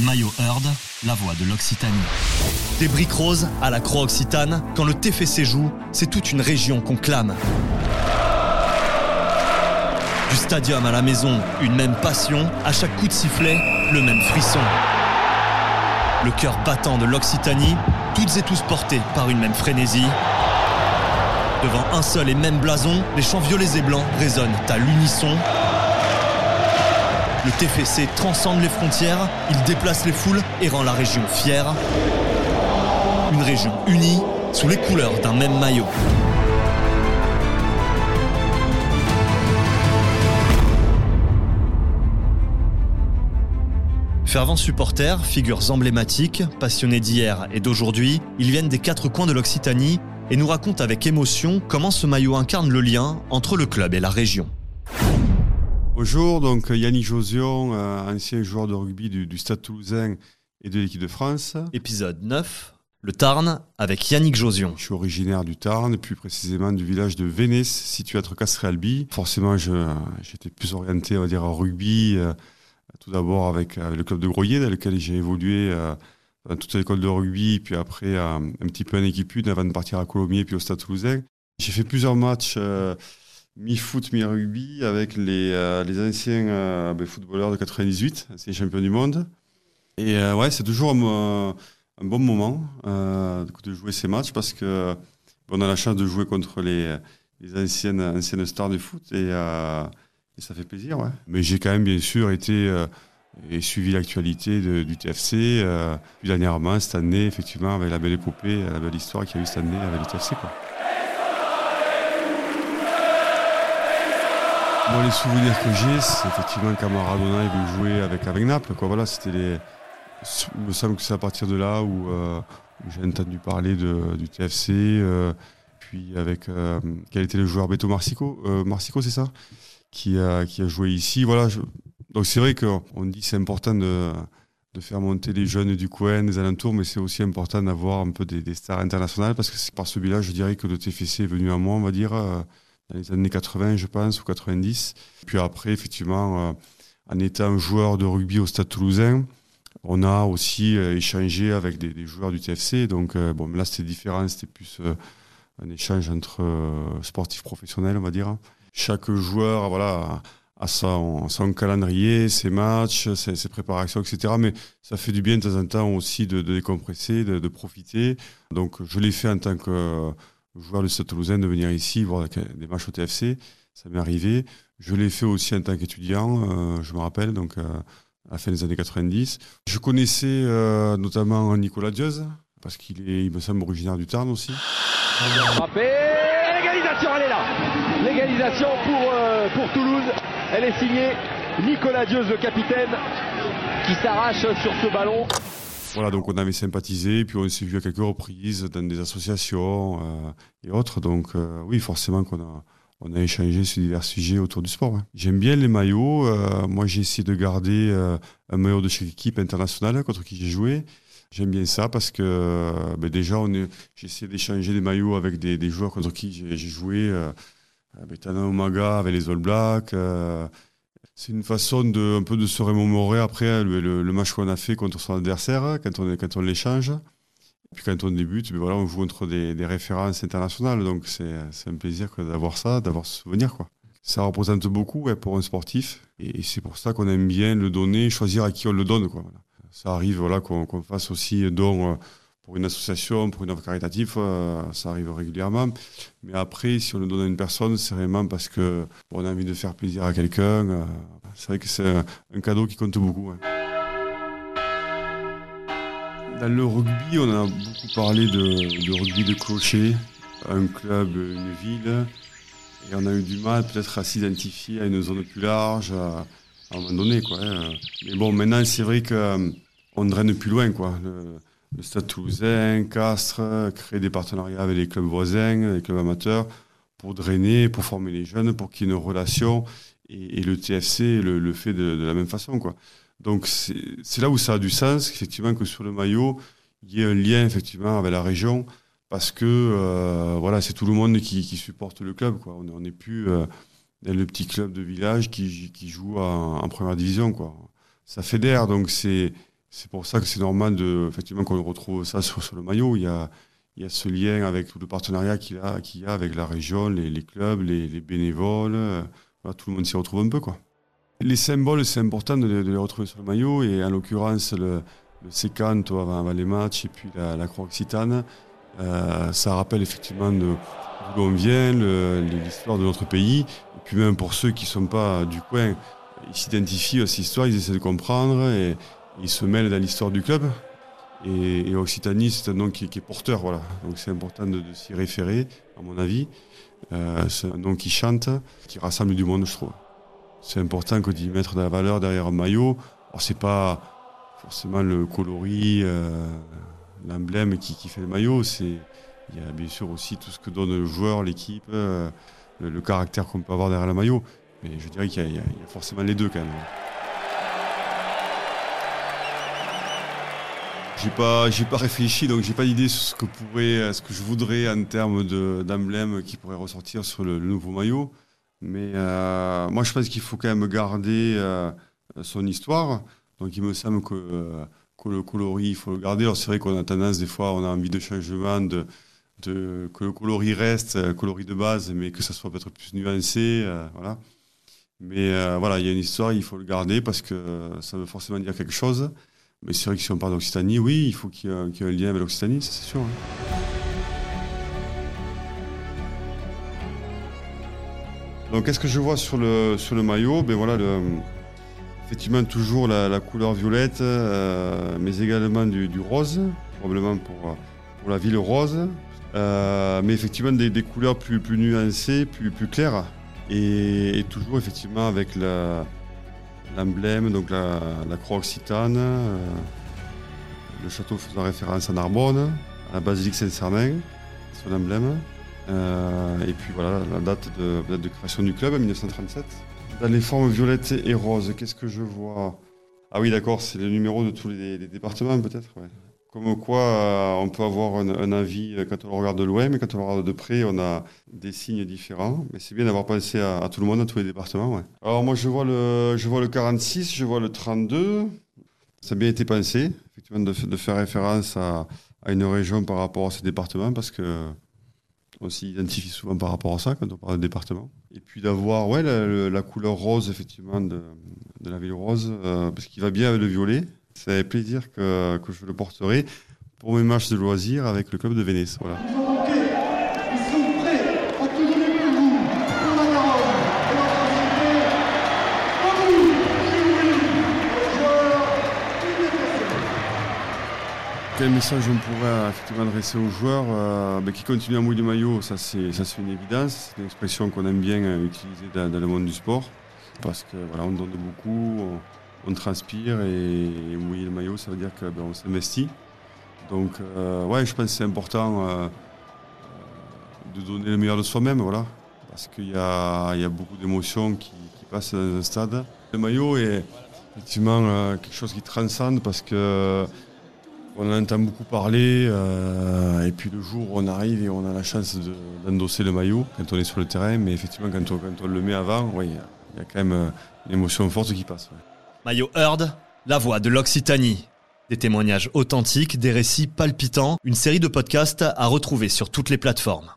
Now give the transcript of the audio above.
Maillot Heard, la voix de l'Occitanie. Des briques roses à la croix occitane, quand le TFC joue, c'est toute une région qu'on clame. Du stadium à la maison, une même passion, à chaque coup de sifflet, le même frisson. Le cœur battant de l'Occitanie, toutes et tous portés par une même frénésie. Devant un seul et même blason, les chants violets et blancs résonnent à l'unisson. Le TFC transcende les frontières, il déplace les foules et rend la région fière. Une région unie sous les couleurs d'un même maillot. Fervents supporters, figures emblématiques, passionnés d'hier et d'aujourd'hui, ils viennent des quatre coins de l'Occitanie et nous racontent avec émotion comment ce maillot incarne le lien entre le club et la région. Bonjour, donc Yannick Josion, euh, ancien joueur de rugby du, du Stade toulousain et de l'équipe de France. Épisode 9, le Tarn avec Yannick Josion. Je suis originaire du Tarn, plus précisément du village de Vénès, situé entre Castres et Albi. Forcément, je- j'étais plus orienté, on va dire, en rugby, euh, tout d'abord avec, euh, le club de Groyer, dans lequel j'ai évolué euh, dans toute l'école de rugby, puis après euh, un petit peu en équipe une avant de partir à Colomiers, puis au Stade toulousain. J'ai fait plusieurs matchs euh, mi-foot, mi-rugby avec les, euh, les anciens euh, ben, footballeurs de 98, anciens champions du monde. Et euh, ouais, c'est toujours un, bon moment de jouer ces matchs parce que on a la chance de jouer contre les, les anciennes, anciennes stars du foot et, ça fait plaisir. Mais j'ai quand même bien sûr été et suivi l'actualité du TFC. Puis dernièrement, cette année, effectivement, avec la belle épopée, la belle histoire qu'il y a eu cette année avec le TFC. Les souvenirs que j'ai, c'est effectivement quand Maradona il veut jouer avec, avec Naples. Voilà, c'était les... Il me semble que c'est à partir de là où, euh, j'ai entendu parler du TFC. euh, puis avec euh, quel était le joueur Beto Marsico, Marsico c'est ça qui a, qui a joué ici. Voilà, donc c'est vrai qu'on dit que c'est important de, de faire monter les jeunes du coin, des alentours, mais c'est aussi important d'avoir un peu des, stars internationales parce que c'est par ce bilan, je dirais que le TFC est venu à moi, on va dire, dans les années 80, je pense, ou 90. Puis après, effectivement, euh, en étant joueur de rugby au Stade toulousain, on a aussi euh, échangé avec des, joueurs du TFC. Donc, euh, bon, là, c'était différent, c'était plus un échange entre sportifs professionnels, on va dire. Chaque joueur, voilà, a son, son calendrier, ses matchs, ses, préparations, etc. Mais ça fait du bien de temps en temps aussi de, décompresser, de, profiter. Donc, je l'ai fait en tant que joueur du Stade Toulousain de venir ici voir des matchs au TFC. Ça m'est arrivé. Je l'ai fait aussi en tant qu'étudiant, euh, je me rappelle, donc euh, à la fin des années 90. Je connaissais euh, notamment Nicolas Diaz, parce qu'il est, il me semble, originaire du Tarn aussi. Frappé, l'égalisation elle est là. L'égalisation pour, pour Toulouse, elle est signée Nicolas Dieuze, le capitaine, qui s'arrache sur ce ballon. Voilà, donc on avait sympathisé, puis on s'est vu à quelques reprises dans des associations euh, et autres. Donc euh, oui, forcément qu'on a, on a échangé sur divers sujets autour du sport. J'aime bien les maillots. euh, moi, j'ai essayé de garder un maillot de chaque équipe internationale contre qui j'ai joué. J'aime bien ça parce que ben déjà, j'ai essayé d'échanger des maillots avec des, joueurs contre qui j'ai, joué. Euh, avec Tana Umaga, avec les All Blacks. C'est une façon de, un peu de se remémorer après le, le- match qu'on a fait contre son adversaire, quand on, quand on l'échange. Puis quand on débute, ben voilà, on joue contre des, des références internationales. Donc c'est un plaisir d'avoir ça, d'avoir ce souvenir. Quoi. Ça représente beaucoup pour un sportif. Et, c'est pour ça qu'on aime bien le donner, choisir à qui on le donne. Quoi. Ça arrive voilà, qu'on qu'on fasse aussi don euh, pour une association, pour une œuvre caritative. euh, ça arrive régulièrement. Mais après, si on le donne à une personne, c'est vraiment parce que on a envie de faire plaisir à quelqu'un. euh, c'est vrai que c'est un, cadeau qui compte beaucoup. Dans le rugby, on a beaucoup parlé de, rugby de clocher, un club, une ville, et on a eu du mal peut-être à s'identifier à une zone plus large à, un moment donné. Quoi, hein. Mais bon, maintenant, c'est vrai qu'on draine plus loin. Quoi. Le Stade Toulousain, Castres, créer des partenariats avec les clubs voisins, les clubs amateurs, pour drainer, pour former les jeunes, pour qu'il y ait une relation. Et, le TFC le, fait de, la même façon. Quoi. Donc c'est là où ça a du sens, effectivement, que sur le maillot, il y ait un lien effectivement avec la région, parce que euh, voilà, c'est tout le monde qui, supporte le club. Quoi. On n'est plus euh, le petit club de village qui, qui joue en, en première division. Quoi. Ça fédère, donc c'est C'est pour ça que c'est normal de, effectivement qu'on retrouve ça sur, le maillot. Il y, a, il y a ce lien avec tout le partenariat qu'il y, a, qu'il a avec la région, les, clubs, les, bénévoles. tout le monde s'y retrouve un peu. Quoi. Les symboles, c'est important de, les retrouver sur le maillot. Et en l'occurrence, le, le sécanto avant, les matchs et puis la, croix occitane, euh, ça rappelle effectivement d'où l'on vient, l'histoire de notre pays. Et puis même pour ceux qui ne sont pas du coin, ils s'identifient à cette histoire, ils essaient de comprendre et ils se mêlent dans l'histoire du club. Et, Occitanie, c'est un nom qui, est porteur, voilà. Donc c'est important de, s'y référer, à mon avis. Euh, c'est un nom qui chante, qui rassemble du monde, je trouve. C'est important que d'y mettre de la valeur derrière un maillot. Alors c'est pas forcément le coloris, euh, l'emblème qui, fait le maillot. C'est il y a bien sûr aussi tout ce que donne le joueur, l'équipe, euh, le, caractère qu'on peut avoir derrière le maillot. Mais je dirais qu'il y, a forcément les deux quand même. J'ai pas, j'ai pas réfléchi, donc j'ai pas d'idée sur ce que pourrait, ce que je voudrais en termes d'emblème qui pourrait ressortir sur le, nouveau maillot. Mais euh, moi, je pense qu'il faut quand même garder euh, son histoire. Donc, il me semble que, euh, que le coloris, il faut le garder. Alors, c'est vrai qu'on a tendance, des fois, on a envie de changement, de, que le coloris reste, coloris de base, mais que ça soit peut-être plus nuancé. voilà. Mais voilà, il y a une histoire, il faut le garder parce que ça veut forcément dire quelque chose. Mais c'est vrai que si on parle d'Occitanie, oui, il faut qu'il y, ait un lien avec l'Occitanie, c'est sûr. Hein. Donc, qu'est-ce que je vois sur le, sur le maillot? Ben voilà, Effectivement, toujours la, couleur violette, euh, mais également du, rose, probablement pour, pour la ville rose. Euh, mais effectivement, des, couleurs plus, plus nuancées, plus, plus claires. Et toujours, effectivement, avec la, l'emblème, donc la, croix occitane, euh, le château faisant référence à Narbonne, à la basilique Saint-Sernin, son emblème. Euh, et puis voilà, la date de, création du club, en 1937. Dans les formes violettes et roses, qu'est-ce que je vois? Ah oui, d'accord, c'est le numéro de tous les, départements peut-être comme quoi, euh, on peut avoir un, avis euh, quand on regarde de loin, mais quand on regarde de près, on a des signes différents. Mais c'est bien d'avoir pensé à, tout le monde, à tous les départements. Alors moi, je vois, le, je vois le 46, je vois le 32. Ça a bien été pensé, effectivement, de, faire référence à, une région par rapport à ces départements, parce que on s'identifie souvent par rapport à ça quand on parle de département. Et puis d'avoir ouais, la, couleur rose, effectivement, de, la ville rose, euh, parce qu'il va bien avec le violet. C'est avec plaisir que, que, je le porterai pour mes matchs de loisirs avec le club de Venise. Voilà. Quel message on pourrait effectivement adresser aux joueurs euh, ben, qui continuent à mouiller le maillot Ça, c'est une évidence. C'est une expression qu'on aime bien euh, utiliser dans, le monde du sport. Parce que voilà, on donne beaucoup on transpire et, mouiller le maillot, ça veut dire qu'on ben, s'investit. Donc, euh, ouais, je pense que c'est important euh, de donner le meilleur de soi-même, voilà, parce qu'il y, a, beaucoup d'émotions qui, passent dans un stade. Le maillot est effectivement euh, quelque chose qui transcende parce que on en entend beaucoup parler, et puis le jour où on arrive et on a la chance d'endosser le maillot quand on est sur le terrain, mais effectivement quand on, le met avant, il y, a quand même une émotion forte qui passe. Maillot Heard, la voix de l'Occitanie. Des témoignages authentiques, des récits palpitants, une série de podcasts à retrouver sur toutes les plateformes.